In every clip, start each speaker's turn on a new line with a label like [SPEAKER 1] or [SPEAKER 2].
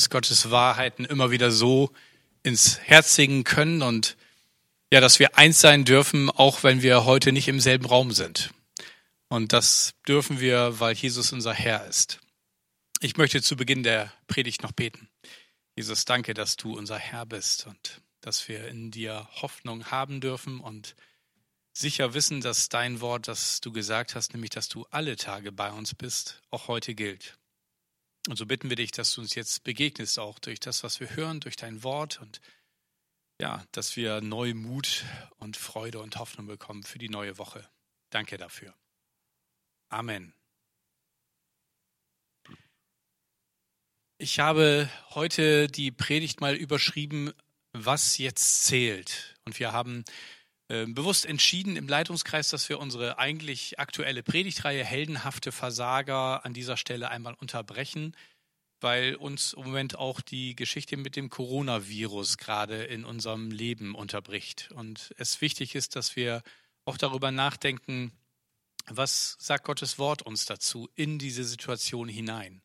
[SPEAKER 1] uns Gottes Wahrheiten immer wieder so ins Herz singen können und ja, dass wir eins sein dürfen, auch wenn wir heute nicht im selben Raum sind. Und das dürfen wir, weil Jesus unser Herr ist. Ich möchte zu Beginn der Predigt noch beten. Jesus, danke, dass du unser Herr bist und dass wir in dir Hoffnung haben dürfen und sicher wissen, dass dein Wort, das du gesagt hast, nämlich dass du alle Tage bei uns bist, auch heute gilt. Und so bitten wir dich, dass du uns jetzt begegnest, auch durch das, was wir hören, durch dein Wort und ja, dass wir neu Mut und Freude und Hoffnung bekommen für die neue Woche. Danke dafür. Amen. Ich habe heute die Predigt mal überschrieben, was jetzt zählt. Und wir haben bewusst entschieden im Leitungskreis, dass wir unsere eigentlich aktuelle Predigtreihe Heldenhafte Versager an dieser Stelle einmal unterbrechen, weil uns im Moment auch die Geschichte mit dem Coronavirus gerade in unserem Leben unterbricht. Und es wichtig ist, dass wir auch darüber nachdenken, was sagt Gottes Wort uns dazu in diese Situation hinein.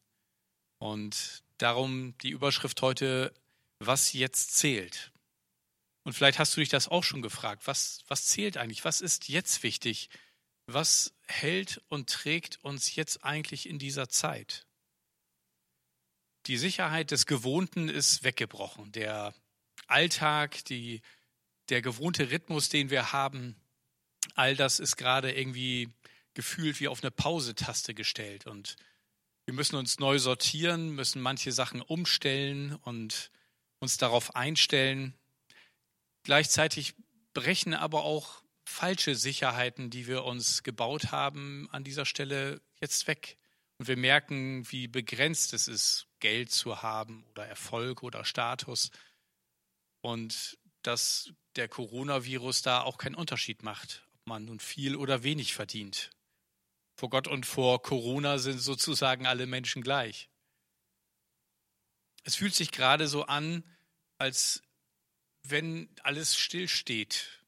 [SPEAKER 1] Und darum die Überschrift heute, was jetzt zählt. Und vielleicht hast du dich das auch schon gefragt. Was, was zählt eigentlich? Was ist jetzt wichtig? Was hält und trägt uns jetzt eigentlich in dieser Zeit? Die Sicherheit des Gewohnten ist weggebrochen. Der Alltag, die, der gewohnte Rhythmus, den wir haben, all das ist gerade irgendwie gefühlt wie auf eine Pause-Taste gestellt. Und wir müssen uns neu sortieren, müssen manche Sachen umstellen und uns darauf einstellen. Gleichzeitig brechen aber auch falsche Sicherheiten, die wir uns gebaut haben, an dieser Stelle jetzt weg. Und wir merken, wie begrenzt es ist, Geld zu haben oder Erfolg oder Status. Und dass der Coronavirus da auch keinen Unterschied macht, ob man nun viel oder wenig verdient. Vor Gott und vor Corona sind sozusagen alle Menschen gleich. Es fühlt sich gerade so an, als wenn alles stillsteht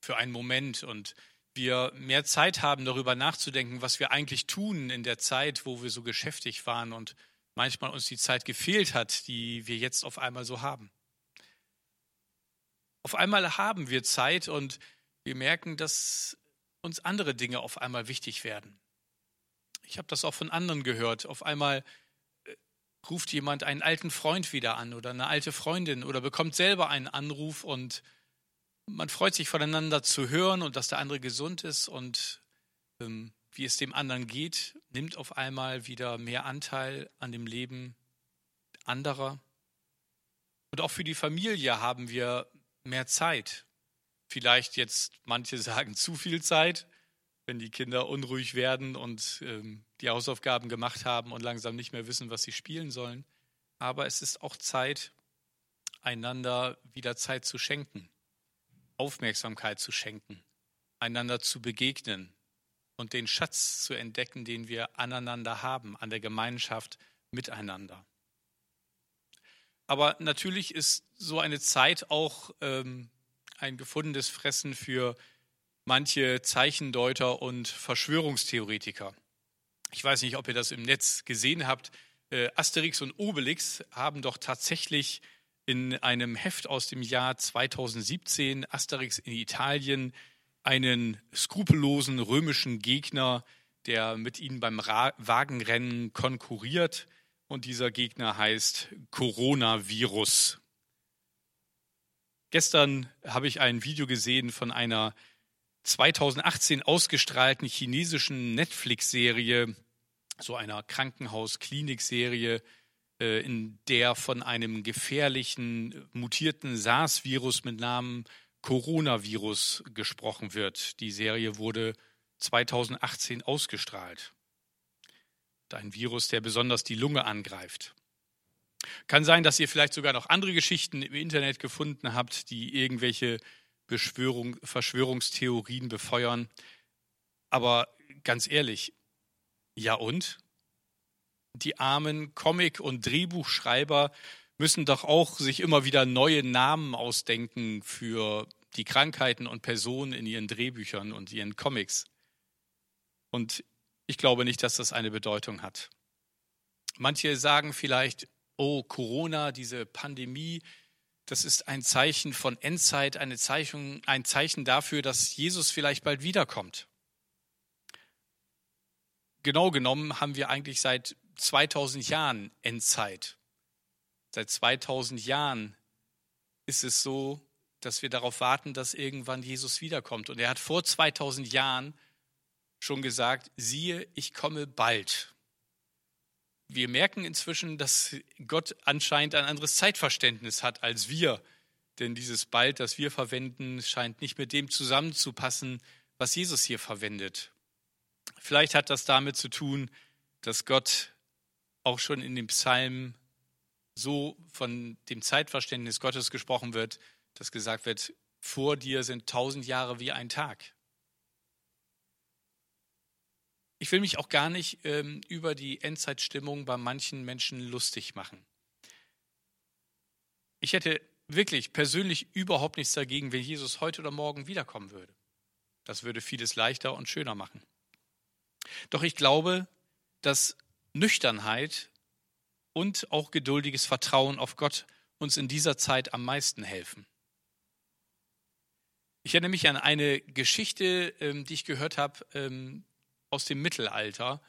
[SPEAKER 1] für einen Moment und wir mehr Zeit haben, darüber nachzudenken, was wir eigentlich tun in der Zeit, wo wir so geschäftig waren und manchmal uns die Zeit gefehlt hat, die wir jetzt auf einmal so haben. Auf einmal haben wir Zeit und wir merken, dass uns andere Dinge auf einmal wichtig werden. Ich habe das auch von anderen gehört. Auf einmal ruft jemand einen alten Freund wieder an oder eine alte Freundin oder bekommt selber einen Anruf und man freut sich voneinander zu hören und dass der andere gesund ist und ähm, wie es dem anderen geht, nimmt auf einmal wieder mehr Anteil an dem Leben anderer. Und auch für die Familie haben wir mehr Zeit. Vielleicht jetzt manche sagen zu viel Zeit, wenn die Kinder unruhig werden und ähm, die Hausaufgaben gemacht haben und langsam nicht mehr wissen, was sie spielen sollen. Aber es ist auch Zeit, einander wieder Zeit zu schenken, Aufmerksamkeit zu schenken, einander zu begegnen und den Schatz zu entdecken, den wir aneinander haben, an der Gemeinschaft miteinander. Aber natürlich ist so eine Zeit auch ähm, ein gefundenes Fressen für manche Zeichendeuter und Verschwörungstheoretiker. Ich weiß nicht, ob ihr das im Netz gesehen habt. Äh, Asterix und Obelix haben doch tatsächlich in einem Heft aus dem Jahr 2017 Asterix in Italien einen skrupellosen römischen Gegner, der mit ihnen beim Wagenrennen konkurriert. Und dieser Gegner heißt Coronavirus. Gestern habe ich ein Video gesehen von einer 2018 ausgestrahlten chinesischen Netflix-Serie, so einer Krankenhaus-Klinik-Serie, äh, in der von einem gefährlichen mutierten SARS-Virus mit Namen Coronavirus gesprochen wird. Die Serie wurde 2018 ausgestrahlt. Ein Virus, der besonders die Lunge angreift. Kann sein, dass ihr vielleicht sogar noch andere Geschichten im Internet gefunden habt, die irgendwelche Beschwörung, Verschwörungstheorien befeuern. Aber ganz ehrlich, ja und? Die armen Comic- und Drehbuchschreiber müssen doch auch sich immer wieder neue Namen ausdenken für die Krankheiten und Personen in ihren Drehbüchern und ihren Comics. Und ich glaube nicht, dass das eine Bedeutung hat. Manche sagen vielleicht, oh, Corona, diese Pandemie, das ist ein Zeichen von Endzeit, eine Zeichen, ein Zeichen dafür, dass Jesus vielleicht bald wiederkommt. Genau genommen haben wir eigentlich seit 2000 Jahren Endzeit. Seit 2000 Jahren ist es so, dass wir darauf warten, dass irgendwann Jesus wiederkommt. Und er hat vor 2000 Jahren schon gesagt, siehe, ich komme bald. Wir merken inzwischen, dass Gott anscheinend ein anderes Zeitverständnis hat als wir. Denn dieses bald, das wir verwenden, scheint nicht mit dem zusammenzupassen, was Jesus hier verwendet. Vielleicht hat das damit zu tun, dass Gott auch schon in dem Psalm so von dem Zeitverständnis Gottes gesprochen wird, dass gesagt wird, vor dir sind tausend Jahre wie ein Tag. Ich will mich auch gar nicht ähm, über die Endzeitstimmung bei manchen Menschen lustig machen. Ich hätte wirklich persönlich überhaupt nichts dagegen, wenn Jesus heute oder morgen wiederkommen würde. Das würde vieles leichter und schöner machen. Doch ich glaube, dass Nüchternheit und auch geduldiges Vertrauen auf Gott uns in dieser Zeit am meisten helfen. Ich erinnere mich an eine Geschichte, ähm, die ich gehört habe ähm, aus dem Mittelalter,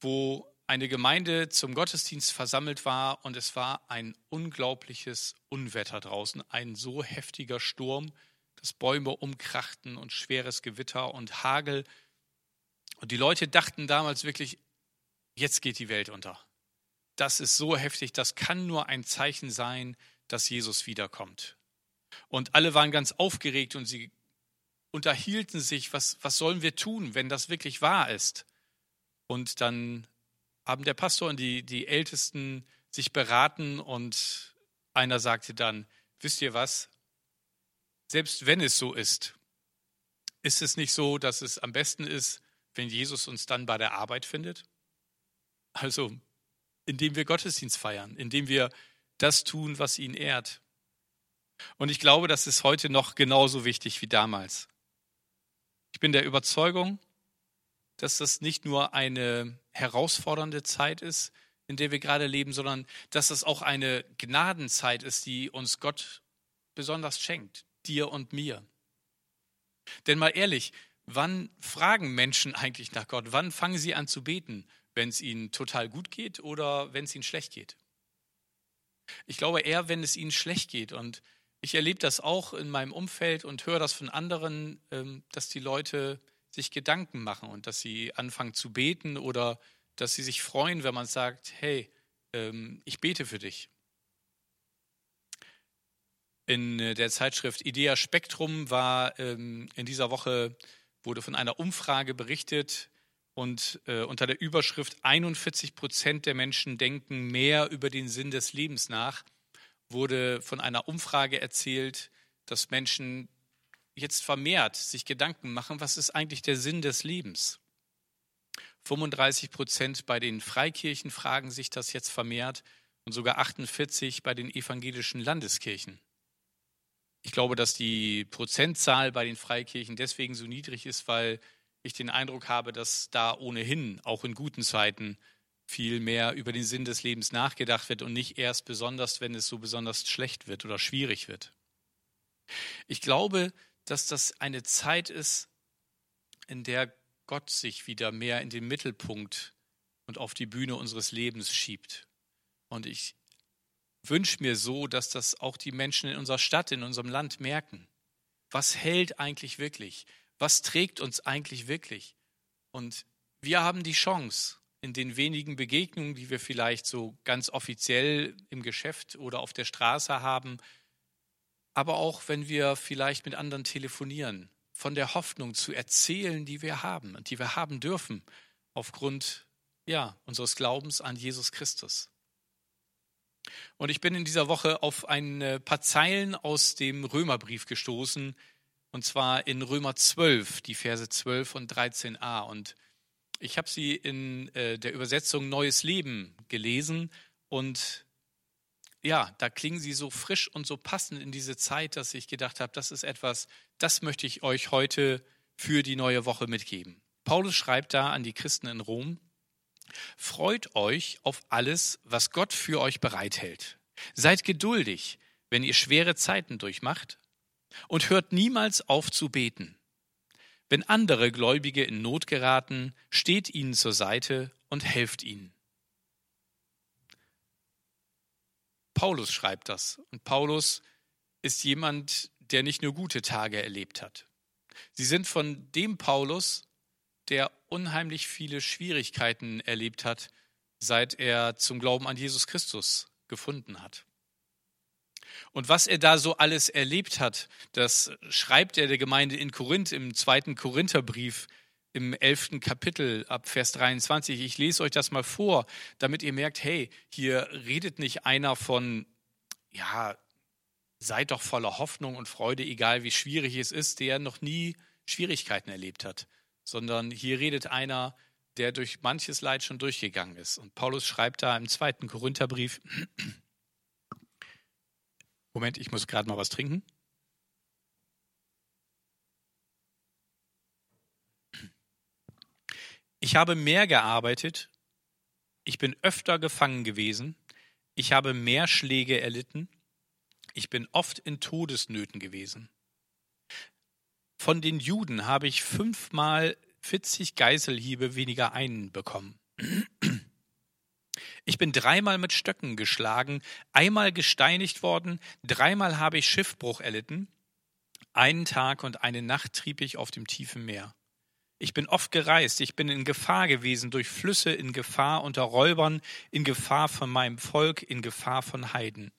[SPEAKER 1] wo eine Gemeinde zum Gottesdienst versammelt war und es war ein unglaubliches Unwetter draußen, ein so heftiger Sturm, dass Bäume umkrachten und schweres Gewitter und Hagel. Und die Leute dachten damals wirklich, jetzt geht die Welt unter. Das ist so heftig, das kann nur ein Zeichen sein, dass Jesus wiederkommt. Und alle waren ganz aufgeregt und sie unterhielten sich, was, was sollen wir tun, wenn das wirklich wahr ist. Und dann haben der Pastor und die, die Ältesten sich beraten und einer sagte dann, wisst ihr was, selbst wenn es so ist, ist es nicht so, dass es am besten ist, wenn Jesus uns dann bei der Arbeit findet? Also, indem wir Gottesdienst feiern, indem wir das tun, was ihn ehrt. Und ich glaube, das ist heute noch genauso wichtig wie damals. Ich bin der Überzeugung, dass das nicht nur eine herausfordernde Zeit ist, in der wir gerade leben, sondern dass das auch eine Gnadenzeit ist, die uns Gott besonders schenkt, dir und mir. Denn mal ehrlich, wann fragen Menschen eigentlich nach Gott? Wann fangen sie an zu beten? Wenn es ihnen total gut geht oder wenn es ihnen schlecht geht? Ich glaube eher, wenn es ihnen schlecht geht. Und ich erlebe das auch in meinem Umfeld und höre das von anderen, ähm, dass die Leute sich Gedanken machen und dass sie anfangen zu beten oder dass sie sich freuen, wenn man sagt, hey, ähm, ich bete für dich. In äh, der Zeitschrift Idea Spektrum war ähm, in dieser Woche wurde von einer Umfrage berichtet und äh, unter der Überschrift 41 Prozent der Menschen denken mehr über den Sinn des Lebens nach wurde von einer Umfrage erzählt, dass Menschen jetzt vermehrt sich Gedanken machen, was ist eigentlich der Sinn des Lebens? 35 Prozent bei den Freikirchen fragen sich das jetzt vermehrt und sogar 48 bei den evangelischen Landeskirchen. Ich glaube, dass die Prozentzahl bei den Freikirchen deswegen so niedrig ist, weil ich den Eindruck habe, dass da ohnehin auch in guten Zeiten viel mehr über den Sinn des Lebens nachgedacht wird und nicht erst besonders, wenn es so besonders schlecht wird oder schwierig wird. Ich glaube, dass das eine Zeit ist, in der Gott sich wieder mehr in den Mittelpunkt und auf die Bühne unseres Lebens schiebt. Und ich wünsche mir so, dass das auch die Menschen in unserer Stadt, in unserem Land merken. Was hält eigentlich wirklich? Was trägt uns eigentlich wirklich? Und wir haben die Chance, in den wenigen Begegnungen, die wir vielleicht so ganz offiziell im Geschäft oder auf der Straße haben, aber auch wenn wir vielleicht mit anderen telefonieren, von der Hoffnung zu erzählen, die wir haben und die wir haben dürfen aufgrund ja, unseres Glaubens an Jesus Christus. Und ich bin in dieser Woche auf ein paar Zeilen aus dem Römerbrief gestoßen, und zwar in Römer 12, die Verse 12 und 13a. Und ich habe sie in äh, der Übersetzung Neues Leben gelesen und ja, da klingen sie so frisch und so passend in diese Zeit, dass ich gedacht habe, das ist etwas, das möchte ich euch heute für die neue Woche mitgeben. Paulus schreibt da an die Christen in Rom, Freut euch auf alles, was Gott für euch bereithält. Seid geduldig, wenn ihr schwere Zeiten durchmacht, und hört niemals auf zu beten. Wenn andere Gläubige in Not geraten, steht ihnen zur Seite und helft ihnen. Paulus schreibt das. Und Paulus ist jemand, der nicht nur gute Tage erlebt hat. Sie sind von dem Paulus, der unheimlich viele Schwierigkeiten erlebt hat, seit er zum Glauben an Jesus Christus gefunden hat. Und was er da so alles erlebt hat, das schreibt er der Gemeinde in Korinth im zweiten Korintherbrief im elften Kapitel ab Vers 23. Ich lese euch das mal vor, damit ihr merkt, hey, hier redet nicht einer von, ja, seid doch voller Hoffnung und Freude, egal wie schwierig es ist, der noch nie Schwierigkeiten erlebt hat, sondern hier redet einer, der durch manches Leid schon durchgegangen ist. Und Paulus schreibt da im zweiten Korintherbrief, Moment, ich muss gerade mal was trinken. Ich habe mehr gearbeitet, ich bin öfter gefangen gewesen, ich habe mehr Schläge erlitten, ich bin oft in Todesnöten gewesen. Von den Juden habe ich fünfmal 40 Geißelhiebe weniger einen bekommen. Ich bin dreimal mit Stöcken geschlagen, einmal gesteinigt worden, dreimal habe ich Schiffbruch erlitten, einen Tag und eine Nacht trieb ich auf dem tiefen Meer. Ich bin oft gereist, ich bin in Gefahr gewesen durch Flüsse, in Gefahr unter Räubern, in Gefahr von meinem Volk, in Gefahr von Heiden.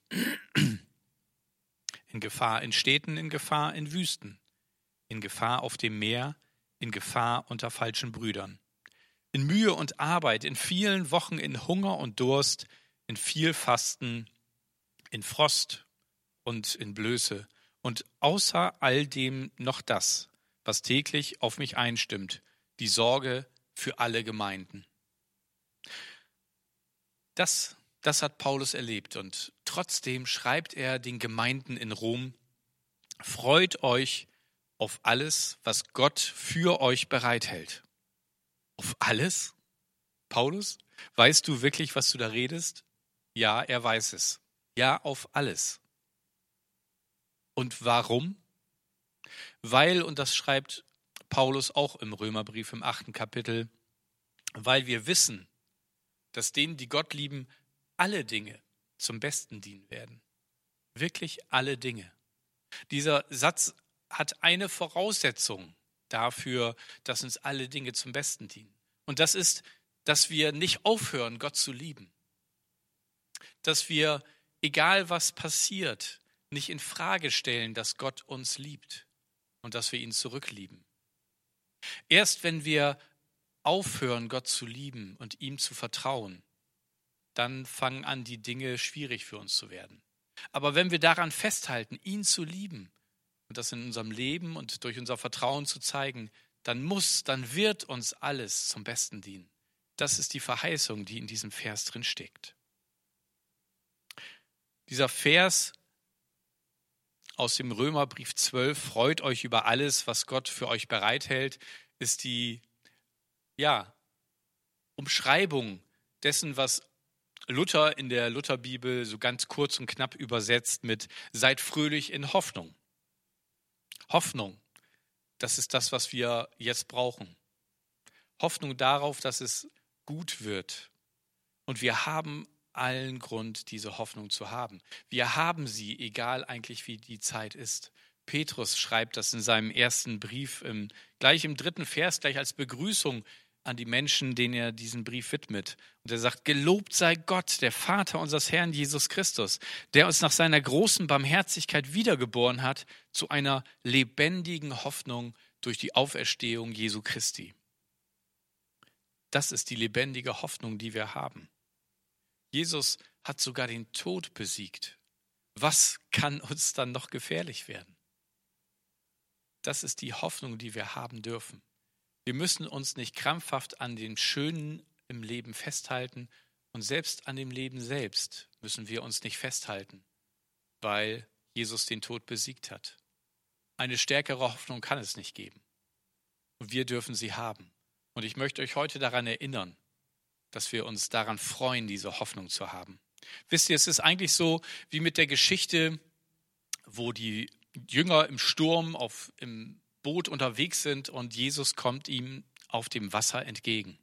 [SPEAKER 1] In Gefahr in Städten, in Gefahr in Wüsten, in Gefahr auf dem Meer, in Gefahr unter falschen Brüdern. In Mühe und Arbeit, in vielen Wochen in Hunger und Durst, in viel Fasten, in Frost und in Blöße und außer all dem noch das, was täglich auf mich einstimmt, die Sorge für alle Gemeinden. Das, das hat Paulus erlebt und trotzdem schreibt er den Gemeinden in Rom, freut euch auf alles, was Gott für euch bereithält. Auf alles? Paulus, weißt du wirklich, was du da redest? Ja, er weiß es. Ja, auf alles. Und warum? Weil, und das schreibt Paulus auch im Römerbrief im achten Kapitel, weil wir wissen, dass denen, die Gott lieben, alle Dinge zum Besten dienen werden. Wirklich alle Dinge. Dieser Satz hat eine Voraussetzung dafür, dass uns alle Dinge zum Besten dienen. Und das ist, dass wir nicht aufhören, Gott zu lieben. Dass wir, egal was passiert, nicht in Frage stellen, dass Gott uns liebt und dass wir ihn zurücklieben. Erst wenn wir aufhören, Gott zu lieben und ihm zu vertrauen, dann fangen an, die Dinge schwierig für uns zu werden. Aber wenn wir daran festhalten, ihn zu lieben und das in unserem Leben und durch unser Vertrauen zu zeigen, dann muss, dann wird uns alles zum Besten dienen. Das ist die Verheißung, die in diesem Vers drin steckt. Dieser Vers aus dem Römerbrief 12, freut euch über alles, was Gott für euch bereithält, ist die, ja, Umschreibung dessen, was Luther in der Lutherbibel so ganz kurz und knapp übersetzt mit seid fröhlich in Hoffnung. Hoffnung, das ist das, was wir jetzt brauchen. Hoffnung darauf, dass es gut wird. Und wir haben allen Grund, diese Hoffnung zu haben. Wir haben sie, egal eigentlich wie die Zeit ist. Petrus schreibt das in seinem ersten Brief, gleich im dritten Vers, gleich als Begrüßung an die Menschen, denen er diesen Brief widmet. Und er sagt, gelobt sei Gott, der Vater unseres Herrn Jesus Christus, der uns nach seiner großen Barmherzigkeit wiedergeboren hat zu einer lebendigen Hoffnung durch die Auferstehung Jesu Christi. Das ist die lebendige Hoffnung, die wir haben. Jesus hat sogar den Tod besiegt. Was kann uns dann noch gefährlich werden? Das ist die Hoffnung, die wir haben dürfen. Wir müssen uns nicht krampfhaft an den Schönen im Leben festhalten und selbst an dem Leben selbst müssen wir uns nicht festhalten, weil Jesus den Tod besiegt hat. Eine stärkere Hoffnung kann es nicht geben. Und wir dürfen sie haben. Und ich möchte euch heute daran erinnern, dass wir uns daran freuen, diese Hoffnung zu haben. Wisst ihr, es ist eigentlich so wie mit der Geschichte, wo die Jünger im Sturm auf, im Boot unterwegs sind und Jesus kommt ihm auf dem Wasser entgegen.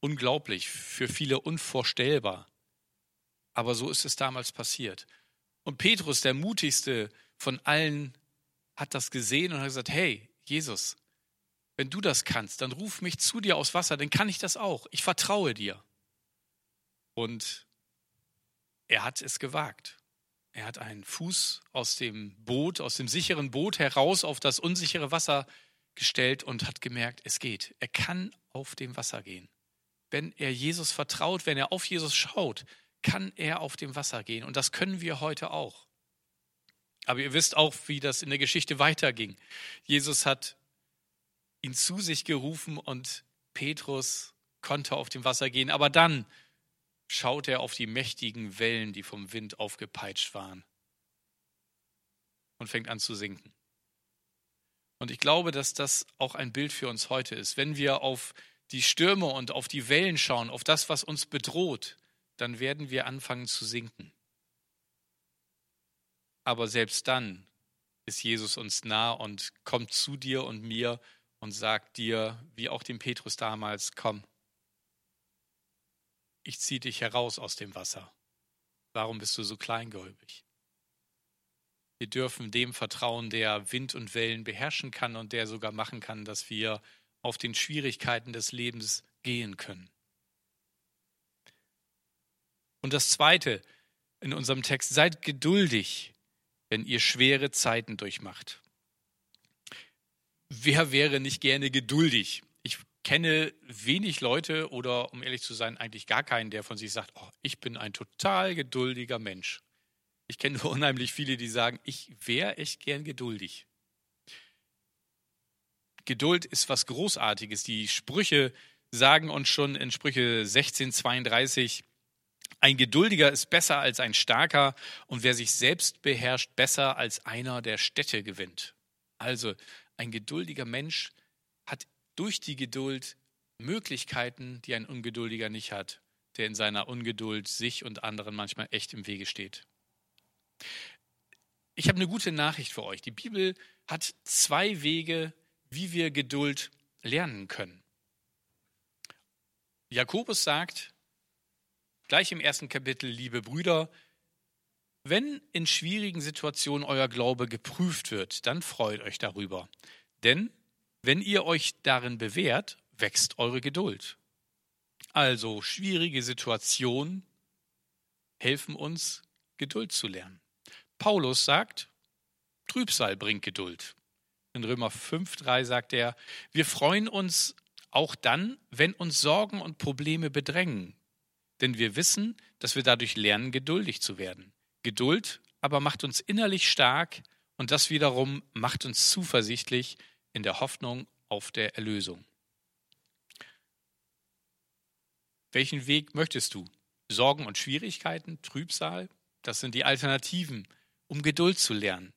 [SPEAKER 1] Unglaublich, für viele unvorstellbar. Aber so ist es damals passiert. Und Petrus, der mutigste von allen, hat das gesehen und hat gesagt, hey, Jesus, wenn du das kannst, dann ruf mich zu dir aus Wasser, dann kann ich das auch. Ich vertraue dir. Und er hat es gewagt. Er hat einen Fuß aus dem Boot, aus dem sicheren Boot heraus auf das unsichere Wasser gestellt und hat gemerkt, es geht. Er kann auf dem Wasser gehen. Wenn er Jesus vertraut, wenn er auf Jesus schaut, kann er auf dem Wasser gehen. Und das können wir heute auch. Aber ihr wisst auch, wie das in der Geschichte weiterging. Jesus hat ihn zu sich gerufen und Petrus konnte auf dem Wasser gehen. Aber dann schaut er auf die mächtigen Wellen, die vom Wind aufgepeitscht waren und fängt an zu sinken. Und ich glaube, dass das auch ein Bild für uns heute ist. Wenn wir auf die Stürme und auf die Wellen schauen, auf das, was uns bedroht, dann werden wir anfangen zu sinken. Aber selbst dann ist Jesus uns nah und kommt zu dir und mir und sagt dir, wie auch dem Petrus damals, komm, ich ziehe dich heraus aus dem Wasser. Warum bist du so kleingläubig? Wir dürfen dem vertrauen, der Wind und Wellen beherrschen kann und der sogar machen kann, dass wir auf den Schwierigkeiten des Lebens gehen können. Und das Zweite in unserem Text, seid geduldig, wenn ihr schwere Zeiten durchmacht. Wer wäre nicht gerne geduldig? Kenne wenig Leute oder um ehrlich zu sein, eigentlich gar keinen, der von sich sagt, oh, ich bin ein total geduldiger Mensch. Ich kenne nur unheimlich viele, die sagen, ich wäre echt gern geduldig. Geduld ist was Großartiges. Die Sprüche sagen uns schon in Sprüche 1632, ein Geduldiger ist besser als ein Starker und wer sich selbst beherrscht, besser als einer, der Städte gewinnt. Also ein geduldiger Mensch hat durch die Geduld Möglichkeiten, die ein Ungeduldiger nicht hat, der in seiner Ungeduld sich und anderen manchmal echt im Wege steht. Ich habe eine gute Nachricht für euch. Die Bibel hat zwei Wege, wie wir Geduld lernen können. Jakobus sagt, gleich im ersten Kapitel, liebe Brüder, wenn in schwierigen Situationen euer Glaube geprüft wird, dann freut euch darüber. Denn wenn ihr euch darin bewährt, wächst eure Geduld. Also schwierige Situationen helfen uns, Geduld zu lernen. Paulus sagt, Trübsal bringt Geduld. In Römer 5.3 sagt er, wir freuen uns auch dann, wenn uns Sorgen und Probleme bedrängen, denn wir wissen, dass wir dadurch lernen, geduldig zu werden. Geduld aber macht uns innerlich stark und das wiederum macht uns zuversichtlich, in der Hoffnung auf der Erlösung. Welchen Weg möchtest du? Sorgen und Schwierigkeiten, Trübsal? Das sind die Alternativen, um Geduld zu lernen.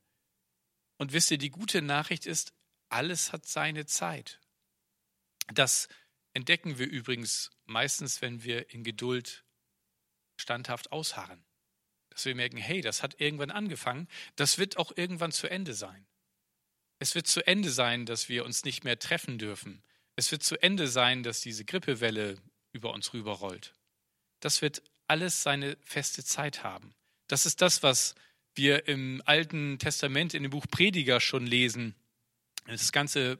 [SPEAKER 1] Und wisst ihr, die gute Nachricht ist, alles hat seine Zeit. Das entdecken wir übrigens meistens, wenn wir in Geduld standhaft ausharren. Dass wir merken, hey, das hat irgendwann angefangen, das wird auch irgendwann zu Ende sein. Es wird zu Ende sein, dass wir uns nicht mehr treffen dürfen. Es wird zu Ende sein, dass diese Grippewelle über uns rüberrollt. Das wird alles seine feste Zeit haben. Das ist das, was wir im Alten Testament in dem Buch Prediger schon lesen. Das ganze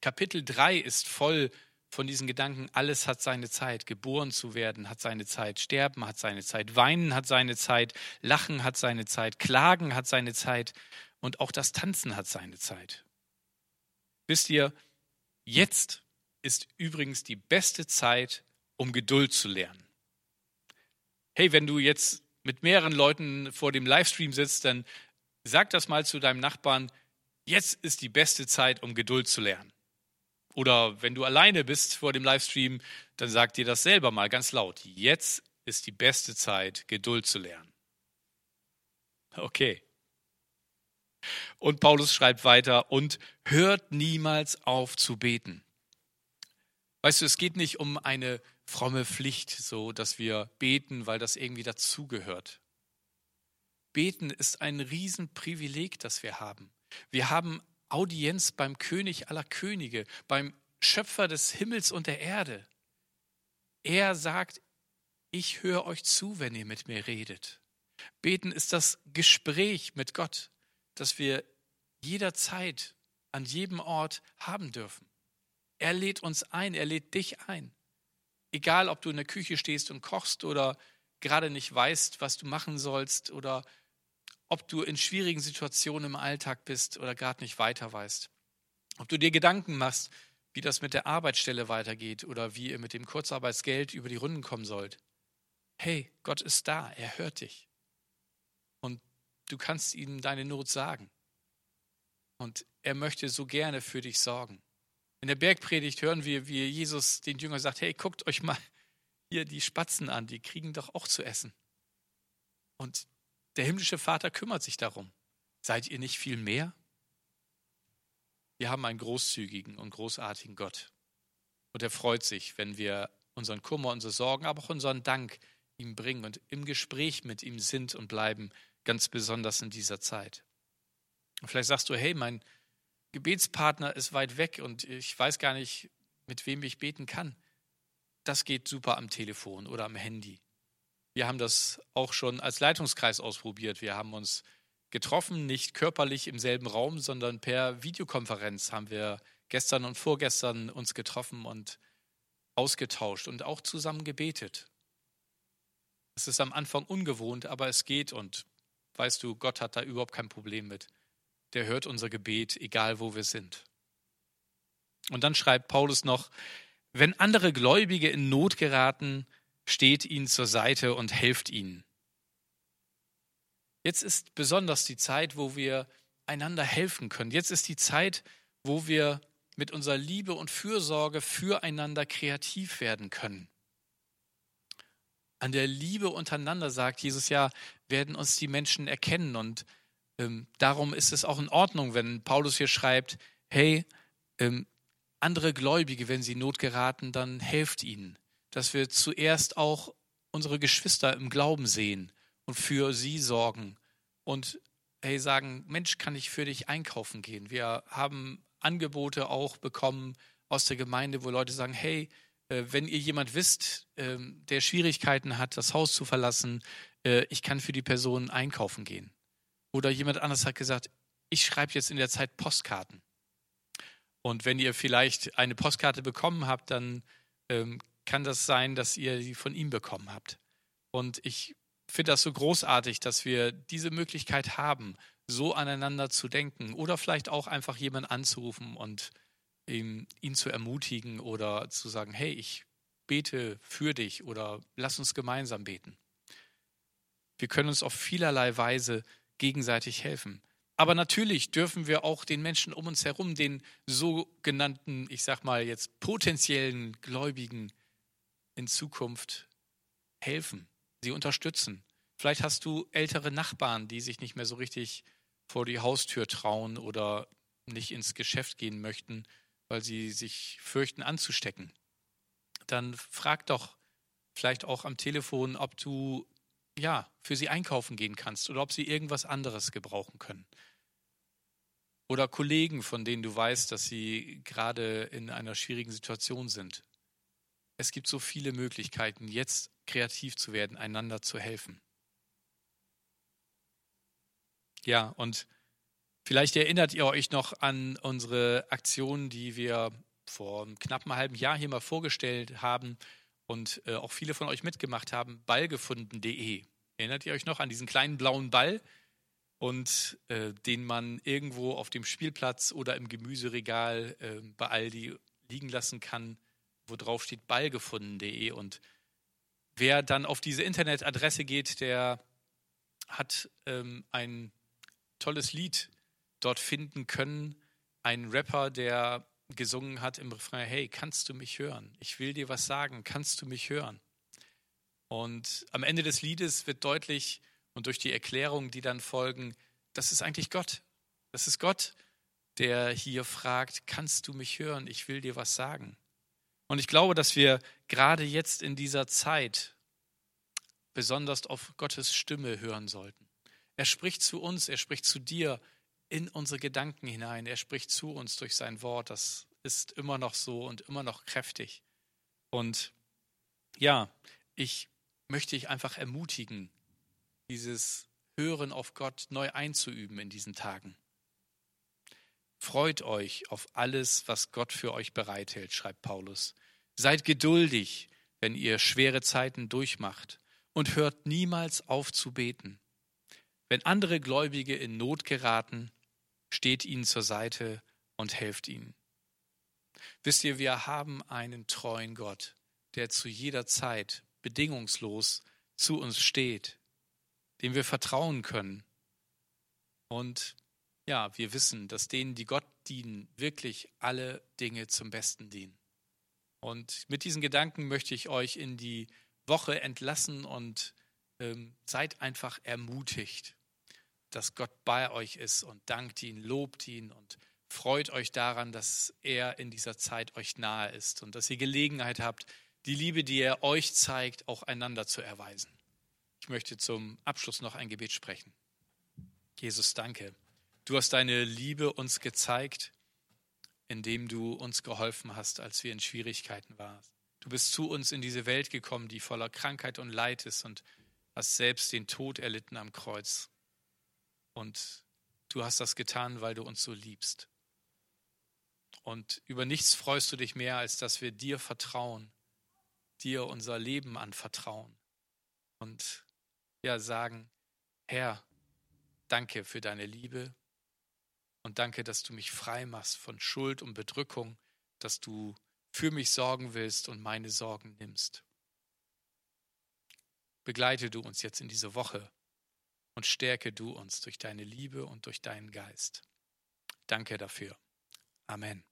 [SPEAKER 1] Kapitel 3 ist voll von diesen Gedanken, alles hat seine Zeit. Geboren zu werden hat seine Zeit, sterben hat seine Zeit, weinen hat seine Zeit, lachen hat seine Zeit, klagen hat seine Zeit. Und auch das Tanzen hat seine Zeit. Wisst ihr, jetzt ist übrigens die beste Zeit, um Geduld zu lernen. Hey, wenn du jetzt mit mehreren Leuten vor dem Livestream sitzt, dann sag das mal zu deinem Nachbarn, jetzt ist die beste Zeit, um Geduld zu lernen. Oder wenn du alleine bist vor dem Livestream, dann sag dir das selber mal ganz laut. Jetzt ist die beste Zeit, Geduld zu lernen. Okay. Und Paulus schreibt weiter, und hört niemals auf zu beten. Weißt du, es geht nicht um eine fromme Pflicht, so dass wir beten, weil das irgendwie dazugehört. Beten ist ein Riesenprivileg, das wir haben. Wir haben Audienz beim König aller Könige, beim Schöpfer des Himmels und der Erde. Er sagt, ich höre euch zu, wenn ihr mit mir redet. Beten ist das Gespräch mit Gott, das wir jederzeit an jedem Ort haben dürfen. Er lädt uns ein, er lädt dich ein. Egal, ob du in der Küche stehst und kochst oder gerade nicht weißt, was du machen sollst oder ob du in schwierigen Situationen im Alltag bist oder gerade nicht weiter weißt. Ob du dir Gedanken machst, wie das mit der Arbeitsstelle weitergeht oder wie ihr mit dem Kurzarbeitsgeld über die Runden kommen sollt. Hey, Gott ist da, er hört dich. Du kannst ihm deine Not sagen. Und er möchte so gerne für dich sorgen. In der Bergpredigt hören wir, wie Jesus den Jüngern sagt, hey, guckt euch mal hier die Spatzen an, die kriegen doch auch zu essen. Und der himmlische Vater kümmert sich darum. Seid ihr nicht viel mehr? Wir haben einen großzügigen und großartigen Gott. Und er freut sich, wenn wir unseren Kummer, unsere Sorgen, aber auch unseren Dank ihm bringen und im Gespräch mit ihm sind und bleiben, ganz besonders in dieser Zeit. Und vielleicht sagst du, hey, mein Gebetspartner ist weit weg und ich weiß gar nicht, mit wem ich beten kann. Das geht super am Telefon oder am Handy. Wir haben das auch schon als Leitungskreis ausprobiert. Wir haben uns getroffen, nicht körperlich im selben Raum, sondern per Videokonferenz haben wir gestern und vorgestern uns getroffen und ausgetauscht und auch zusammen gebetet. Es ist am Anfang ungewohnt, aber es geht und weißt du, Gott hat da überhaupt kein Problem mit der hört unser Gebet, egal wo wir sind. Und dann schreibt Paulus noch, wenn andere Gläubige in Not geraten, steht ihnen zur Seite und helft ihnen. Jetzt ist besonders die Zeit, wo wir einander helfen können. Jetzt ist die Zeit, wo wir mit unserer Liebe und Fürsorge füreinander kreativ werden können. An der Liebe untereinander, sagt Jesus ja, werden uns die Menschen erkennen und ähm, darum ist es auch in Ordnung, wenn Paulus hier schreibt, hey, ähm, andere Gläubige, wenn sie in Not geraten, dann helft ihnen. Dass wir zuerst auch unsere Geschwister im Glauben sehen und für sie sorgen und hey sagen, Mensch, kann ich für dich einkaufen gehen? Wir haben Angebote auch bekommen aus der Gemeinde, wo Leute sagen, hey, wenn ihr jemand wisst, ähm, der Schwierigkeiten hat, das Haus zu verlassen, äh, ich kann für die Person einkaufen gehen. Oder jemand anderes hat gesagt, ich schreibe jetzt in der Zeit Postkarten. Und wenn ihr vielleicht eine Postkarte bekommen habt, dann ähm, kann das sein, dass ihr sie von ihm bekommen habt. Und ich finde das so großartig, dass wir diese Möglichkeit haben, so aneinander zu denken oder vielleicht auch einfach jemanden anzurufen und ihn, ihn zu ermutigen oder zu sagen, hey, ich bete für dich oder lass uns gemeinsam beten. Wir können uns auf vielerlei Weise gegenseitig helfen. Aber natürlich dürfen wir auch den Menschen um uns herum, den sogenannten, ich sag mal jetzt potenziellen Gläubigen in Zukunft helfen, sie unterstützen. Vielleicht hast du ältere Nachbarn, die sich nicht mehr so richtig vor die Haustür trauen oder nicht ins Geschäft gehen möchten, weil sie sich fürchten anzustecken. Dann frag doch vielleicht auch am Telefon, ob du ja, für sie einkaufen gehen kannst oder ob sie irgendwas anderes gebrauchen können. Oder Kollegen, von denen du weißt, dass sie gerade in einer schwierigen Situation sind. Es gibt so viele Möglichkeiten, jetzt kreativ zu werden, einander zu helfen. Ja, und vielleicht erinnert ihr euch noch an unsere Aktion, die wir vor einem knappen halben Jahr hier mal vorgestellt haben, und äh, auch viele von euch mitgemacht haben, ballgefunden.de. Erinnert ihr euch noch an diesen kleinen blauen Ball? Und äh, den man irgendwo auf dem Spielplatz oder im Gemüseregal äh, bei Aldi liegen lassen kann, wo drauf steht ballgefunden.de. Und wer dann auf diese Internetadresse geht, der hat ähm, ein tolles Lied dort finden können. Ein Rapper, der gesungen hat im Refrain, hey, kannst du mich hören? Ich will dir was sagen, kannst du mich hören? Und am Ende des Liedes wird deutlich und durch die Erklärungen, die dann folgen, das ist eigentlich Gott. Das ist Gott, der hier fragt, kannst du mich hören? Ich will dir was sagen. Und ich glaube, dass wir gerade jetzt in dieser Zeit besonders auf Gottes Stimme hören sollten. Er spricht zu uns, er spricht zu dir in unsere Gedanken hinein, er spricht zu uns durch sein Wort. Das ist immer noch so und immer noch kräftig. Und ja, ich möchte dich einfach ermutigen, dieses Hören auf Gott neu einzuüben in diesen Tagen. Freut euch auf alles, was Gott für euch bereithält, schreibt Paulus. Seid geduldig, wenn ihr schwere Zeiten durchmacht und hört niemals auf zu beten. Wenn andere Gläubige in Not geraten, steht ihnen zur Seite und helft ihnen. Wisst ihr, wir haben einen treuen Gott, der zu jeder Zeit bedingungslos zu uns steht, dem wir vertrauen können. Und ja, wir wissen, dass denen, die Gott dienen, wirklich alle Dinge zum Besten dienen. Und mit diesen Gedanken möchte ich euch in die Woche entlassen und ähm, seid einfach ermutigt, dass Gott bei euch ist und dankt ihn, lobt ihn und freut euch daran, dass er in dieser Zeit euch nahe ist und dass ihr Gelegenheit habt, die Liebe, die er euch zeigt, auch einander zu erweisen. Ich möchte zum Abschluss noch ein Gebet sprechen. Jesus, danke. Du hast deine Liebe uns gezeigt, indem du uns geholfen hast, als wir in Schwierigkeiten waren. Du bist zu uns in diese Welt gekommen, die voller Krankheit und Leid ist und hast selbst den Tod erlitten am Kreuz. Und du hast das getan, weil du uns so liebst. Und über nichts freust du dich mehr, als dass wir dir vertrauen, dir unser Leben anvertrauen und ja sagen, Herr, danke für deine Liebe, und danke, dass du mich frei machst von Schuld und Bedrückung, dass du für mich sorgen willst und meine Sorgen nimmst. Begleite du uns jetzt in diese Woche und stärke du uns durch deine Liebe und durch deinen Geist. Danke dafür. Amen.